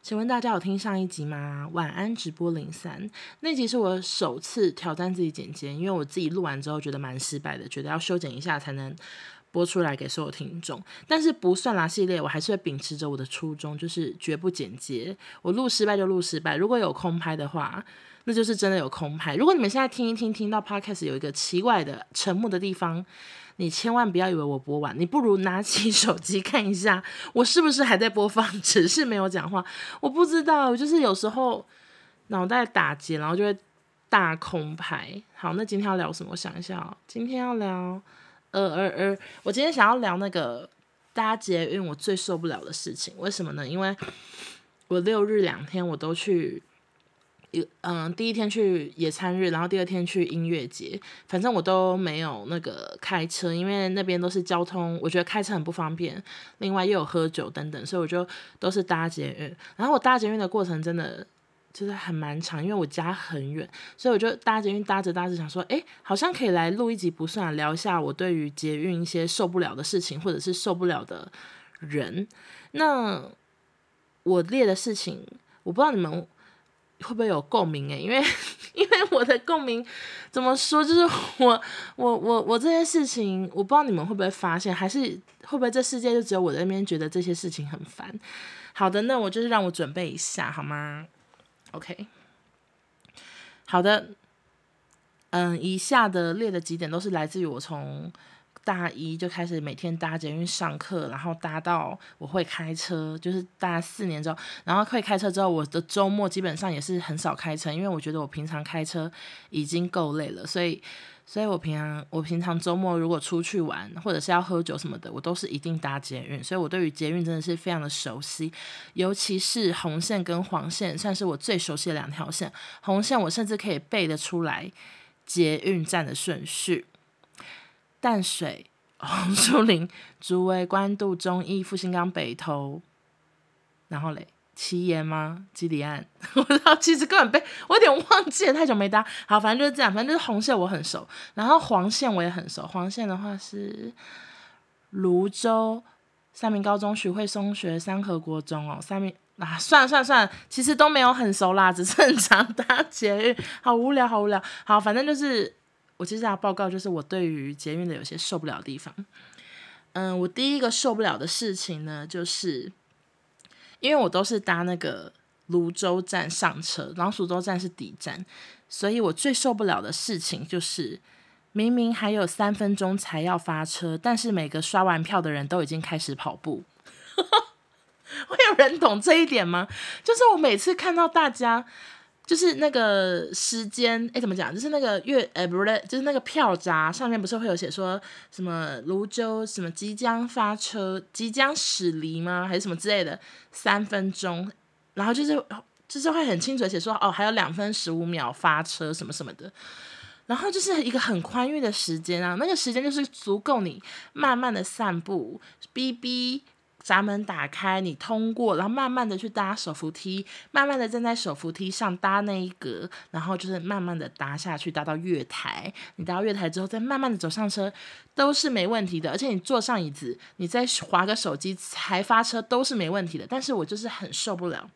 请问大家有听上一集吗？晚安直播零三那集是我首次挑战自己剪接，因为我自己录完之后觉得蛮失败的，觉得要修剪一下才能播出来给所有听众。但是不算啦系列，我还是会秉持着我的初衷，就是绝不剪接。我录失败就录失败，如果有空拍的话，那就是真的有空拍。如果你们现在听一听，听到 Podcast 有一个奇怪的沉默的地方。你千万不要以为我播完，你不如拿起 手机看一下，我是不是还在播放，只是没有讲话。我不知道，就是有时候脑袋打结，然后就会大空拍。好，那今天要聊什么？我想一下哦。今天要聊，呃呃呃，我今天想要聊那个搭捷运我最受不了的事情。为什么呢？因为我六日两天我都去。嗯，第一天去野餐日，然后第二天去音乐节，反正我都没有那个开车，因为那边都是交通，我觉得开车很不方便。另外又有喝酒等等，所以我就都是搭捷运。然后我搭捷运的过程真的就是很蛮长，因为我家很远，所以我就搭捷运搭着搭着想说，哎，好像可以来录一集不算，聊一下我对于捷运一些受不了的事情，或者是受不了的人。那我列的事情，我不知道你们。会不会有共鸣诶？因为因为我的共鸣怎么说？就是我我我我这些事情，我不知道你们会不会发现，还是会不会这世界就只有我在那边觉得这些事情很烦？好的，那我就是让我准备一下好吗？OK，好的，嗯，以下的列的几点都是来自于我从。大一就开始每天搭捷运上课，然后搭到我会开车，就是大四年之后，然后会开车之后，我的周末基本上也是很少开车，因为我觉得我平常开车已经够累了，所以，所以我平常我平常周末如果出去玩或者是要喝酒什么的，我都是一定搭捷运，所以我对于捷运真的是非常的熟悉，尤其是红线跟黄线，算是我最熟悉的两条线。红线我甚至可以背得出来捷运站的顺序。淡水、红 树林、竹围、官渡、中义、复兴岗、北投，然后嘞，奇岩吗？基里岸，我不知道，其实根本被我有点忘记了，太久没搭。好，反正就是这样，反正就是红线我很熟，然后黄线我也很熟。黄线的话是芦洲、三民高中、徐汇松学、三和国中哦。三民啊，算了算了算了，其实都没有很熟啦，只是很常搭捷运，好无聊，好无聊。好，反正就是。我接下来报告，就是我对于捷运的有些受不了的地方。嗯，我第一个受不了的事情呢，就是因为我都是搭那个泸州站上车，然后芦洲站是底站，所以我最受不了的事情就是，明明还有三分钟才要发车，但是每个刷完票的人都已经开始跑步。会有人懂这一点吗？就是我每次看到大家。就是那个时间，哎，怎么讲？就是那个月，哎，不是，就是那个票闸上面不是会有写说什么泸州什么即将发车，即将驶离吗？还是什么之类的？三分钟，然后就是就是会很清楚的写说，哦，还有两分十五秒发车什么什么的，然后就是一个很宽裕的时间啊，那个时间就是足够你慢慢的散步，哔哔。闸门打开，你通过，然后慢慢的去搭手扶梯，慢慢的站在手扶梯上搭那一格，然后就是慢慢的搭下去，搭到月台。你搭到月台之后，再慢慢的走上车，都是没问题的。而且你坐上椅子，你再滑个手机才发车，都是没问题的。但是我就是很受不了，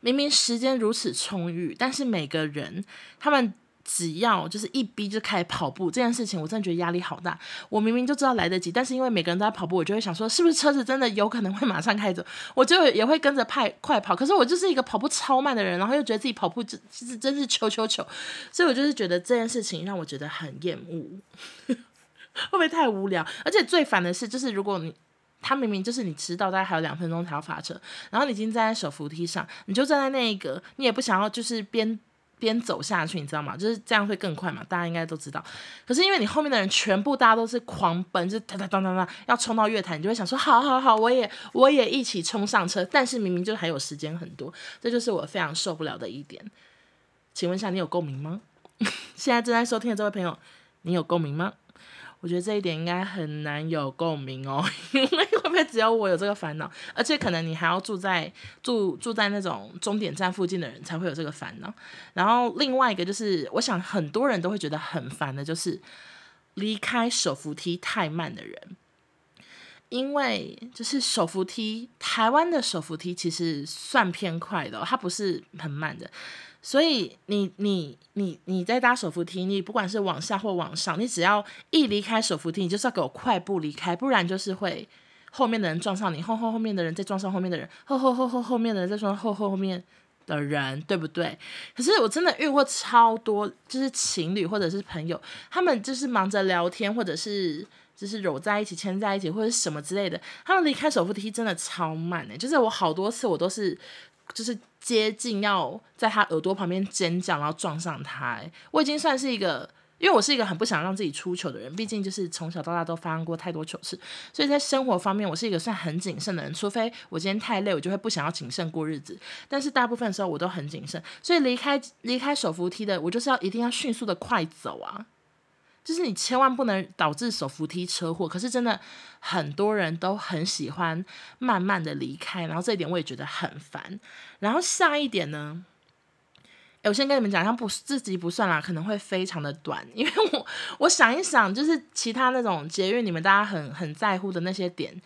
明明时间如此充裕，但是每个人他们。只要就是一逼就开始跑步这件事情，我真的觉得压力好大。我明明就知道来得及，但是因为每个人都在跑步，我就会想说，是不是车子真的有可能会马上开走？我就也会跟着派快跑。可是我就是一个跑步超慢的人，然后又觉得自己跑步真其实真是求求求，所以我就是觉得这件事情让我觉得很厌恶，会不会太无聊？而且最烦的是，就是如果你他明明就是你迟到，大概还有两分钟才要发车，然后你已经站在手扶梯上，你就站在那一格，你也不想要就是边。边走下去，你知道吗？就是这样会更快嘛，大家应该都知道。可是因为你后面的人全部大家都是狂奔，就哒哒哒哒哒，要冲到月台，你就会想说，好好好，我也我也一起冲上车。但是明明就还有时间很多，这就是我非常受不了的一点。请问一下，你有共鸣吗？现在正在收听的这位朋友，你有共鸣吗？我觉得这一点应该很难有共鸣哦，因为不会只有我有这个烦恼？而且可能你还要住在住住在那种终点站附近的人才会有这个烦恼。然后另外一个就是，我想很多人都会觉得很烦的，就是离开手扶梯太慢的人。因为就是手扶梯，台湾的手扶梯其实算偏快的，它不是很慢的。所以你你你你在搭手扶梯，你不管是往下或往上，你只要一离开手扶梯，你就是要给我快步离开，不然就是会后面的人撞上你，后后后面的人再撞上后面的人，后后后后后面的人再撞上后后后面的人，对不对？可是我真的遇过超多，就是情侣或者是朋友，他们就是忙着聊天，或者是就是揉在一起、牵在一起，或者什么之类的，他们离开手扶梯真的超慢诶，就是我好多次我都是。就是接近要在他耳朵旁边尖叫，然后撞上他。我已经算是一个，因为我是一个很不想让自己出糗的人，毕竟就是从小到大都发生过太多糗事，所以在生活方面我是一个算很谨慎的人。除非我今天太累，我就会不想要谨慎过日子。但是大部分时候我都很谨慎，所以离开离开手扶梯的，我就是要一定要迅速的快走啊。就是你千万不能导致手扶梯车祸，可是真的很多人都很喜欢慢慢的离开，然后这一点我也觉得很烦。然后下一点呢，我先跟你们讲，像不自己不算啦，可能会非常的短，因为我我想一想，就是其他那种捷运，你们大家很很在乎的那些点。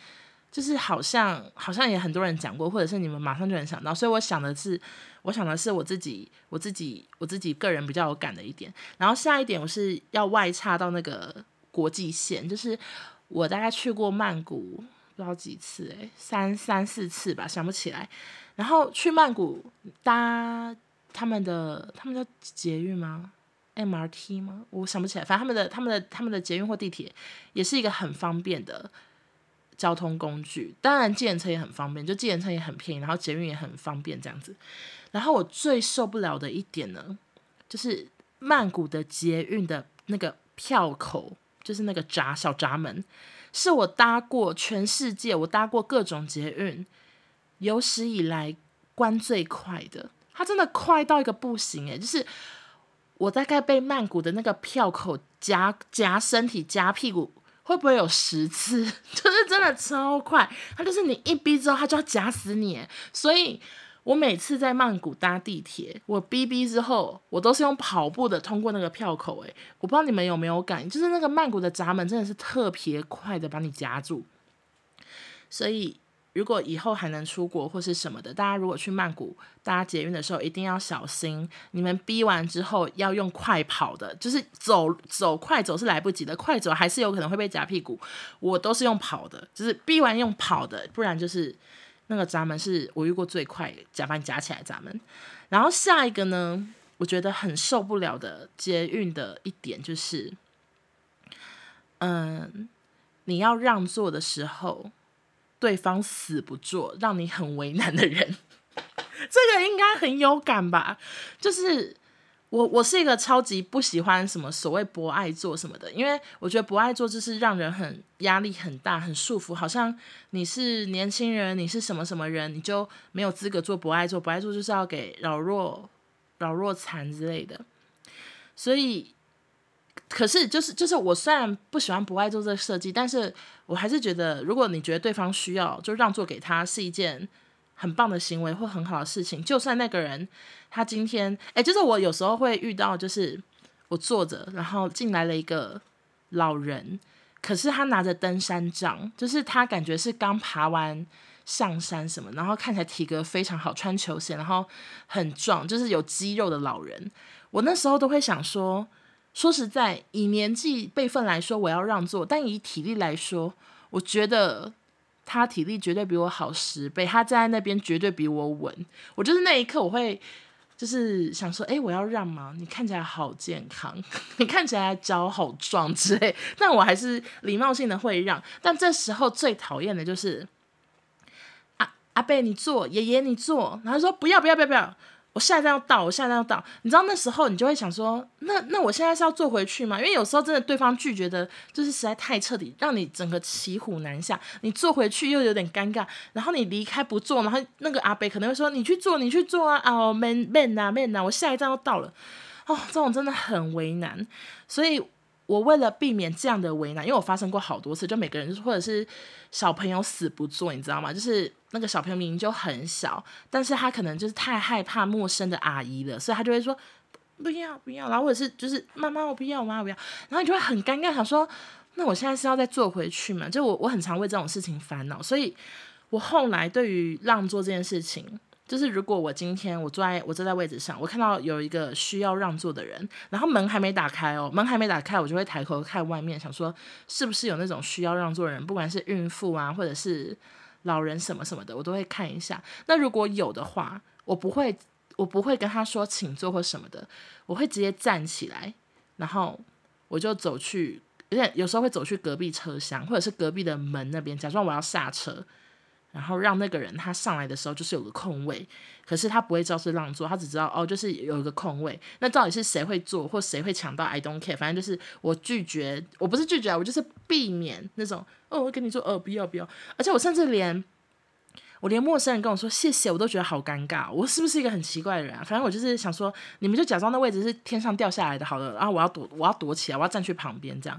就是好像好像也很多人讲过，或者是你们马上就能想到，所以我想的是，我想的是我自己我自己我自己个人比较有感的一点。然后下一点我是要外插到那个国际线，就是我大概去过曼谷不知道几次，诶，三三四次吧，想不起来。然后去曼谷搭他们的他们叫捷运吗？MRT 吗？我想不起来，反正他们的他们的他们的捷运或地铁也是一个很方便的。交通工具，当然计程车也很方便，就计程车也很便宜，然后捷运也很方便这样子。然后我最受不了的一点呢，就是曼谷的捷运的那个票口，就是那个闸小闸门，是我搭过全世界我搭过各种捷运有史以来关最快的，它真的快到一个不行诶，就是我大概被曼谷的那个票口夹夹身体夹屁股。会不会有十次？就是真的超快，它就是你一逼之后，它就要夹死你。所以我每次在曼谷搭地铁，我逼逼之后，我都是用跑步的通过那个票口。诶，我不知道你们有没有感，就是那个曼谷的闸门真的是特别快的把你夹住，所以。如果以后还能出国或是什么的，大家如果去曼谷搭捷运的时候，一定要小心。你们逼完之后要用快跑的，就是走走快走是来不及的，快走还是有可能会被夹屁股。我都是用跑的，就是逼完用跑的，不然就是那个闸门是我遇过最快夹把你夹起来闸门。然后下一个呢，我觉得很受不了的捷运的一点就是，嗯，你要让座的时候。对方死不做，让你很为难的人，这个应该很有感吧？就是我，我是一个超级不喜欢什么所谓博爱做什么的，因为我觉得博爱做就是让人很压力很大、很束缚，好像你是年轻人，你是什么什么人，你就没有资格做博爱做。博爱做就是要给老弱、老弱残之类的，所以。可是，就是就是，我虽然不喜欢不爱做这个设计，但是我还是觉得，如果你觉得对方需要，就让座给他是一件很棒的行为或很好的事情。就算那个人他今天，哎，就是我有时候会遇到，就是我坐着，然后进来了一个老人，可是他拿着登山杖，就是他感觉是刚爬完上山什么，然后看起来体格非常好，穿球鞋，然后很壮，就是有肌肉的老人。我那时候都会想说。说实在，以年纪辈分来说，我要让座；但以体力来说，我觉得他体力绝对比我好十倍，他站在那边绝对比我稳。我就是那一刻，我会就是想说：“哎，我要让吗？你看起来好健康，你看起来脚好壮之类。”但我还是礼貌性的会让。但这时候最讨厌的就是阿阿贝，你坐；爷爷，你坐。然后说：“不要，不要，不要，不要。”我下一站要到，我下一站要到，你知道那时候你就会想说，那那我现在是要坐回去吗？因为有时候真的对方拒绝的，就是实在太彻底，让你整个骑虎难下。你坐回去又有点尴尬，然后你离开不坐，然后那个阿北可能会说，你去坐，你去坐啊，哦，man man 啊 man 啊，我下一站要到了，哦，这种真的很为难，所以。我为了避免这样的为难，因为我发生过好多次，就每个人或者是小朋友死不坐，你知道吗？就是那个小朋友明明就很小，但是他可能就是太害怕陌生的阿姨了，所以他就会说不要不要，然后或者是就是妈妈我不要，妈妈我不要，然后你就会很尴尬，想说那我现在是要再坐回去嘛？就我我很常为这种事情烦恼，所以我后来对于让座这件事情，就是如果我今天我坐在我坐在位置上，我看到有一个需要让座的人，然后门还没打开哦，门还没打开，我就会抬头看外面，想说是不是有那种需要让座的人，不管是孕妇啊，或者是老人什么什么的，我都会看一下。那如果有的话，我不会我不会跟他说请坐或什么的，我会直接站起来，然后我就走去。有点有时候会走去隔壁车厢，或者是隔壁的门那边，假装我要下车，然后让那个人他上来的时候就是有个空位，可是他不会知道是让座，他只知道哦，就是有一个空位。那到底是谁会坐或谁会抢到？I don't care，反正就是我拒绝，我不是拒绝，我就是避免那种哦，我跟你说哦，不要不要，而且我甚至连。我连陌生人跟我说谢谢，我都觉得好尴尬。我是不是一个很奇怪的人啊？反正我就是想说，你们就假装那位置是天上掉下来的，好了。然后我要躲，我要躲起来，我要站去旁边，这样。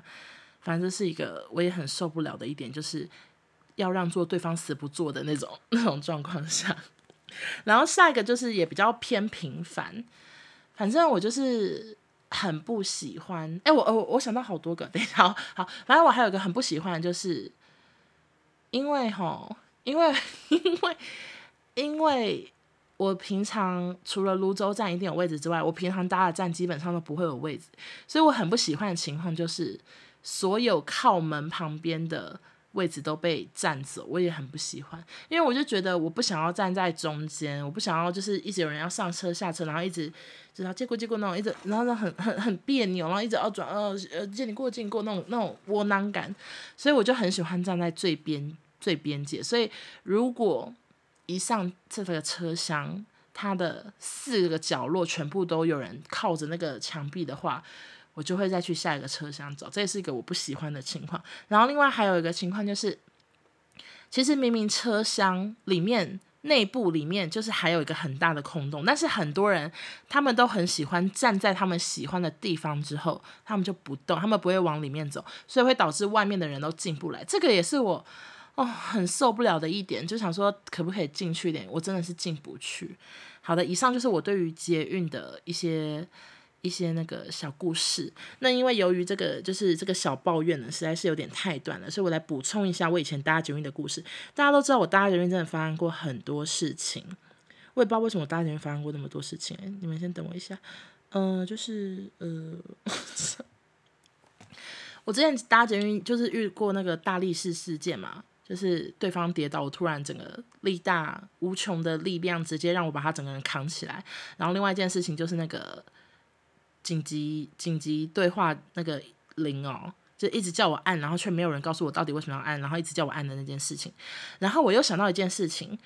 反正这是一个我也很受不了的一点，就是要让座对方死不坐的那种 那种状况下。然后下一个就是也比较偏平凡，反正我就是很不喜欢。哎，我我我想到好多个，等一下，好，反正我还有一个很不喜欢，就是因为吼。因为 因为因为我平常除了泸州站一定有位置之外，我平常搭的站基本上都不会有位置，所以我很不喜欢的情况就是所有靠门旁边的位置都被占走，我也很不喜欢，因为我就觉得我不想要站在中间，我不想要就是一直有人要上车下车，然后一直知道借过借过那种一直，然后很很很别扭，然后一直要转呃呃借你过境过那种那种窝囊感，所以我就很喜欢站在最边。最边界，所以如果一上这个车厢，它的四个角落全部都有人靠着那个墙壁的话，我就会再去下一个车厢走，这也是一个我不喜欢的情况。然后另外还有一个情况就是，其实明明车厢里面内部里面就是还有一个很大的空洞，但是很多人他们都很喜欢站在他们喜欢的地方之后，他们就不动，他们不会往里面走，所以会导致外面的人都进不来。这个也是我。哦，很受不了的一点，就想说可不可以进去一点？我真的是进不去。好的，以上就是我对于捷运的一些一些那个小故事。那因为由于这个就是这个小抱怨呢，实在是有点太短了，所以我来补充一下我以前搭捷运的故事。大家都知道我搭捷运真的发生过很多事情，我也不知道为什么我搭捷运发生过那么多事情。你们先等我一下。嗯、就是呃，我之前搭捷运就是遇过那个大力士事件嘛。就是对方跌倒，我突然整个力大无穷的力量直接让我把他整个人扛起来。然后另外一件事情就是那个紧急紧急对话那个铃哦，就一直叫我按，然后却没有人告诉我到底为什么要按，然后一直叫我按的那件事情。然后我又想到一件事情，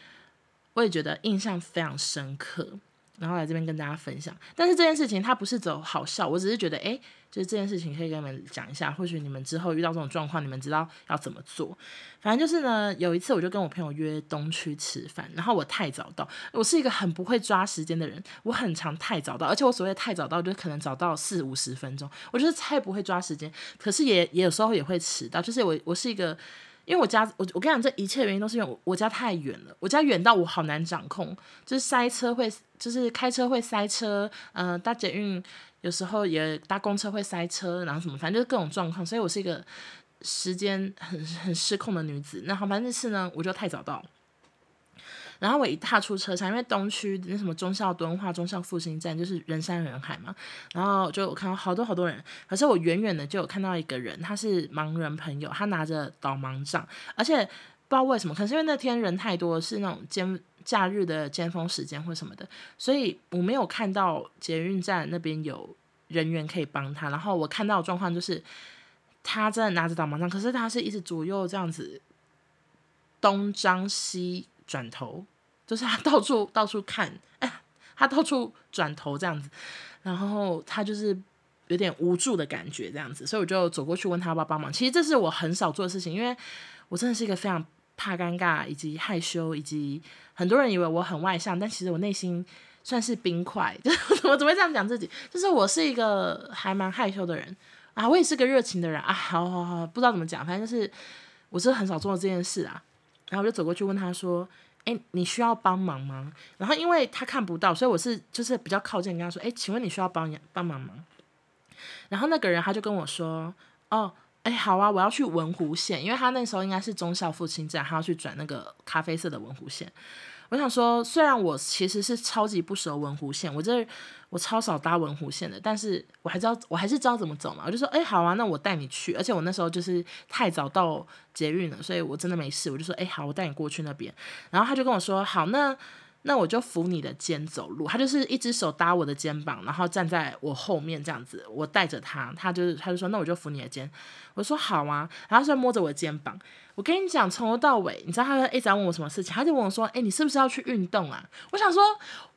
我也觉得印象非常深刻。然后来这边跟大家分享，但是这件事情它不是走好笑，我只是觉得，诶，就是这件事情可以跟你们讲一下，或许你们之后遇到这种状况，你们知道要怎么做。反正就是呢，有一次我就跟我朋友约东区吃饭，然后我太早到，我是一个很不会抓时间的人，我很常太早到，而且我所谓的太早到，就可能早到四五十分钟，我就是太不会抓时间，可是也也有时候也会迟到，就是我我是一个。因为我家，我我跟你讲，这一切原因都是因为我我家太远了，我家远到我好难掌控，就是塞车会，就是开车会塞车，嗯、搭捷运有时候也搭公车会塞车，然后什么，反正就是各种状况，所以我是一个时间很很失控的女子。那好，反正这次呢，我就太早到。然后我一踏出车厢，因为东区那什么忠孝敦化、忠孝复兴站就是人山人海嘛，然后就我看到好多好多人，可是我远远的就有看到一个人，他是盲人朋友，他拿着导盲杖，而且不知道为什么，可是因为那天人太多，是那种尖假日的尖峰时间或什么的，所以我没有看到捷运站那边有人员可以帮他。然后我看到的状况就是他真的拿着导盲杖，可是他是一直左右这样子东张西。转头，就是他到处到处看，哎，他到处转头这样子，然后他就是有点无助的感觉这样子，所以我就走过去问他要不要帮忙。其实这是我很少做的事情，因为我真的是一个非常怕尴尬，以及害羞，以及很多人以为我很外向，但其实我内心算是冰块。就是我怎么会这样讲自己？就是我是一个还蛮害羞的人啊，我也是个热情的人啊。好好好，不知道怎么讲，反正就是我是很少做这件事啊。然后我就走过去问他说：“哎，你需要帮忙吗？”然后因为他看不到，所以我是就是比较靠近跟他说：“哎，请问你需要帮帮忙吗？”然后那个人他就跟我说：“哦，诶，哎，好啊，我要去文湖线，因为他那时候应该是忠孝复兴站，他要去转那个咖啡色的文湖线。我想说，虽然我其实是超级不熟文湖线，我这我超少搭文湖线的，但是我还知道，我还是知道怎么走嘛。我就说，哎，好啊，那我带你去。而且我那时候就是太早到捷运了，所以我真的没事。我就说，哎，好，我带你过去那边。然后他就跟我说，好，那。那我就扶你的肩走路，他就是一只手搭我的肩膀，然后站在我后面这样子，我带着他，他就是他就说，那我就扶你的肩，我说好啊，然后他就摸着我的肩膀，我跟你讲，从头到尾，你知道他一直在问我什么事情，他就问我说，哎，你是不是要去运动啊？我想说，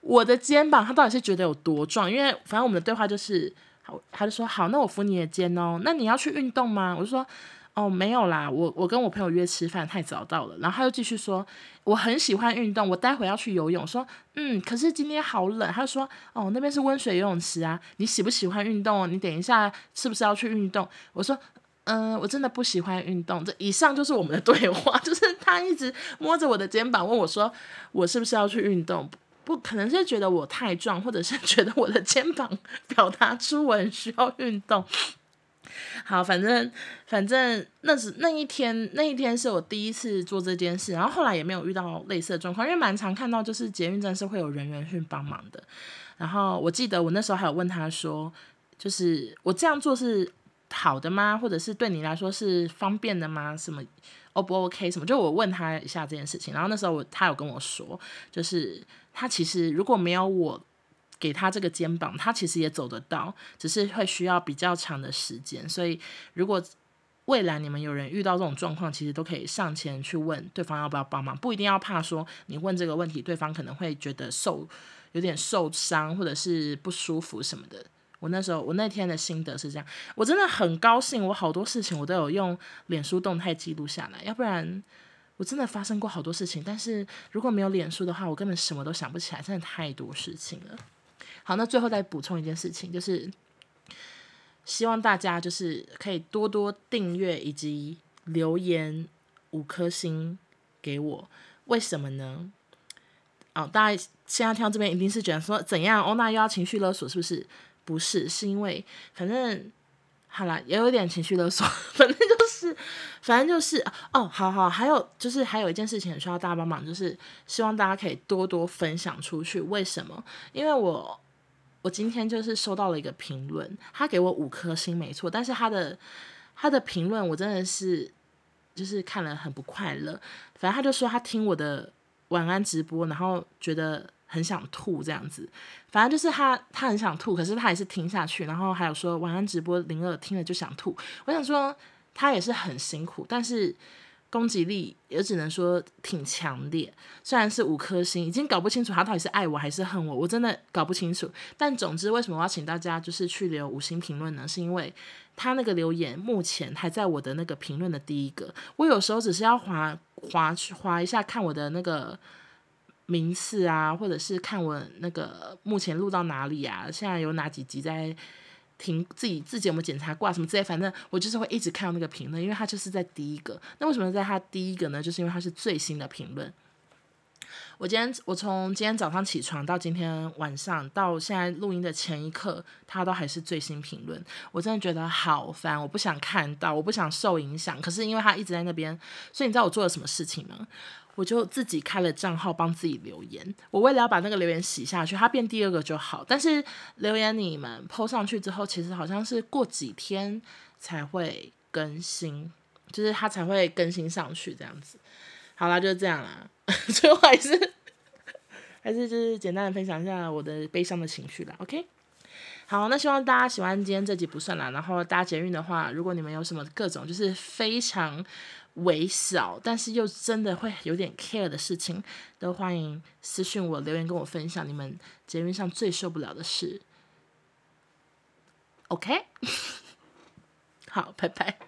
我的肩膀他到底是觉得有多壮？因为反正我们的对话就是，好，他就说好，那我扶你的肩哦，那你要去运动吗？我就说。哦，没有啦，我我跟我朋友约吃饭，太早到了。然后他又继续说，我很喜欢运动，我待会要去游泳。说，嗯，可是今天好冷。他就说，哦，那边是温水游泳池啊，你喜不喜欢运动？你等一下是不是要去运动？我说，嗯，我真的不喜欢运动。这以上就是我们的对话，就是他一直摸着我的肩膀问我说，我是不是要去运动？不可能是觉得我太壮，或者是觉得我的肩膀 表达出我很需要运动。好，反正反正那是那一天，那一天是我第一次做这件事，然后后来也没有遇到类似的状况，因为蛮常看到就是捷运站是会有人员去帮忙的。然后我记得我那时候还有问他说，就是我这样做是好的吗？或者是对你来说是方便的吗？什么 O 不 OK？什么？就我问他一下这件事情，然后那时候我他有跟我说，就是他其实如果没有我。给他这个肩膀，他其实也走得到，只是会需要比较长的时间。所以，如果未来你们有人遇到这种状况，其实都可以上前去问对方要不要帮忙，不一定要怕说你问这个问题，对方可能会觉得受有点受伤或者是不舒服什么的。我那时候我那天的心得是这样，我真的很高兴，我好多事情我都有用脸书动态记录下来，要不然我真的发生过好多事情，但是如果没有脸书的话，我根本什么都想不起来，真的太多事情了。好，那最后再补充一件事情，就是希望大家就是可以多多订阅以及留言五颗星给我。为什么呢？哦，大家现在听到这边一定是觉得说怎样？欧娜又要情绪勒索是不是？不是，是因为反正好啦，也有点情绪勒索，反正就是，反正就是哦，好好，还有就是还有一件事情很需要大家帮忙，就是希望大家可以多多分享出去。为什么？因为我。我今天就是收到了一个评论，他给我五颗星，没错，但是他的他的评论我真的是就是看了很不快乐。反正他就说他听我的晚安直播，然后觉得很想吐这样子。反正就是他他很想吐，可是他还是听下去。然后还有说晚安直播零二听了就想吐。我想说他也是很辛苦，但是。攻击力也只能说挺强烈，虽然是五颗星，已经搞不清楚他到底是爱我还是恨我，我真的搞不清楚。但总之，为什么我要请大家就是去留五星评论呢？是因为他那个留言目前还在我的那个评论的第一个。我有时候只是要划划去划一下，看我的那个名次啊，或者是看我那个目前录到哪里啊，现在有哪几集在。评自己自己有没有检查挂什么之类，反正我就是会一直看到那个评论，因为他就是在第一个。那为什么在他第一个呢？就是因为他是最新的评论。我今天我从今天早上起床到今天晚上到现在录音的前一刻，他都还是最新评论。我真的觉得好烦，我不想看到，我不想受影响。可是因为他一直在那边，所以你知道我做了什么事情吗？我就自己开了账号帮自己留言。我为了要把那个留言洗下去，它变第二个就好。但是留言你们 po 上去之后，其实好像是过几天才会更新，就是它才会更新上去这样子。好啦，就这样啦。最后还是还是就是简单的分享一下我的悲伤的情绪啦。OK，好，那希望大家喜欢今天这集不算啦。然后大家捷运的话，如果你们有什么各种就是非常。微小，但是又真的会有点 care 的事情，都欢迎私信我留言跟我分享你们捷运上最受不了的事。OK，好，拜拜。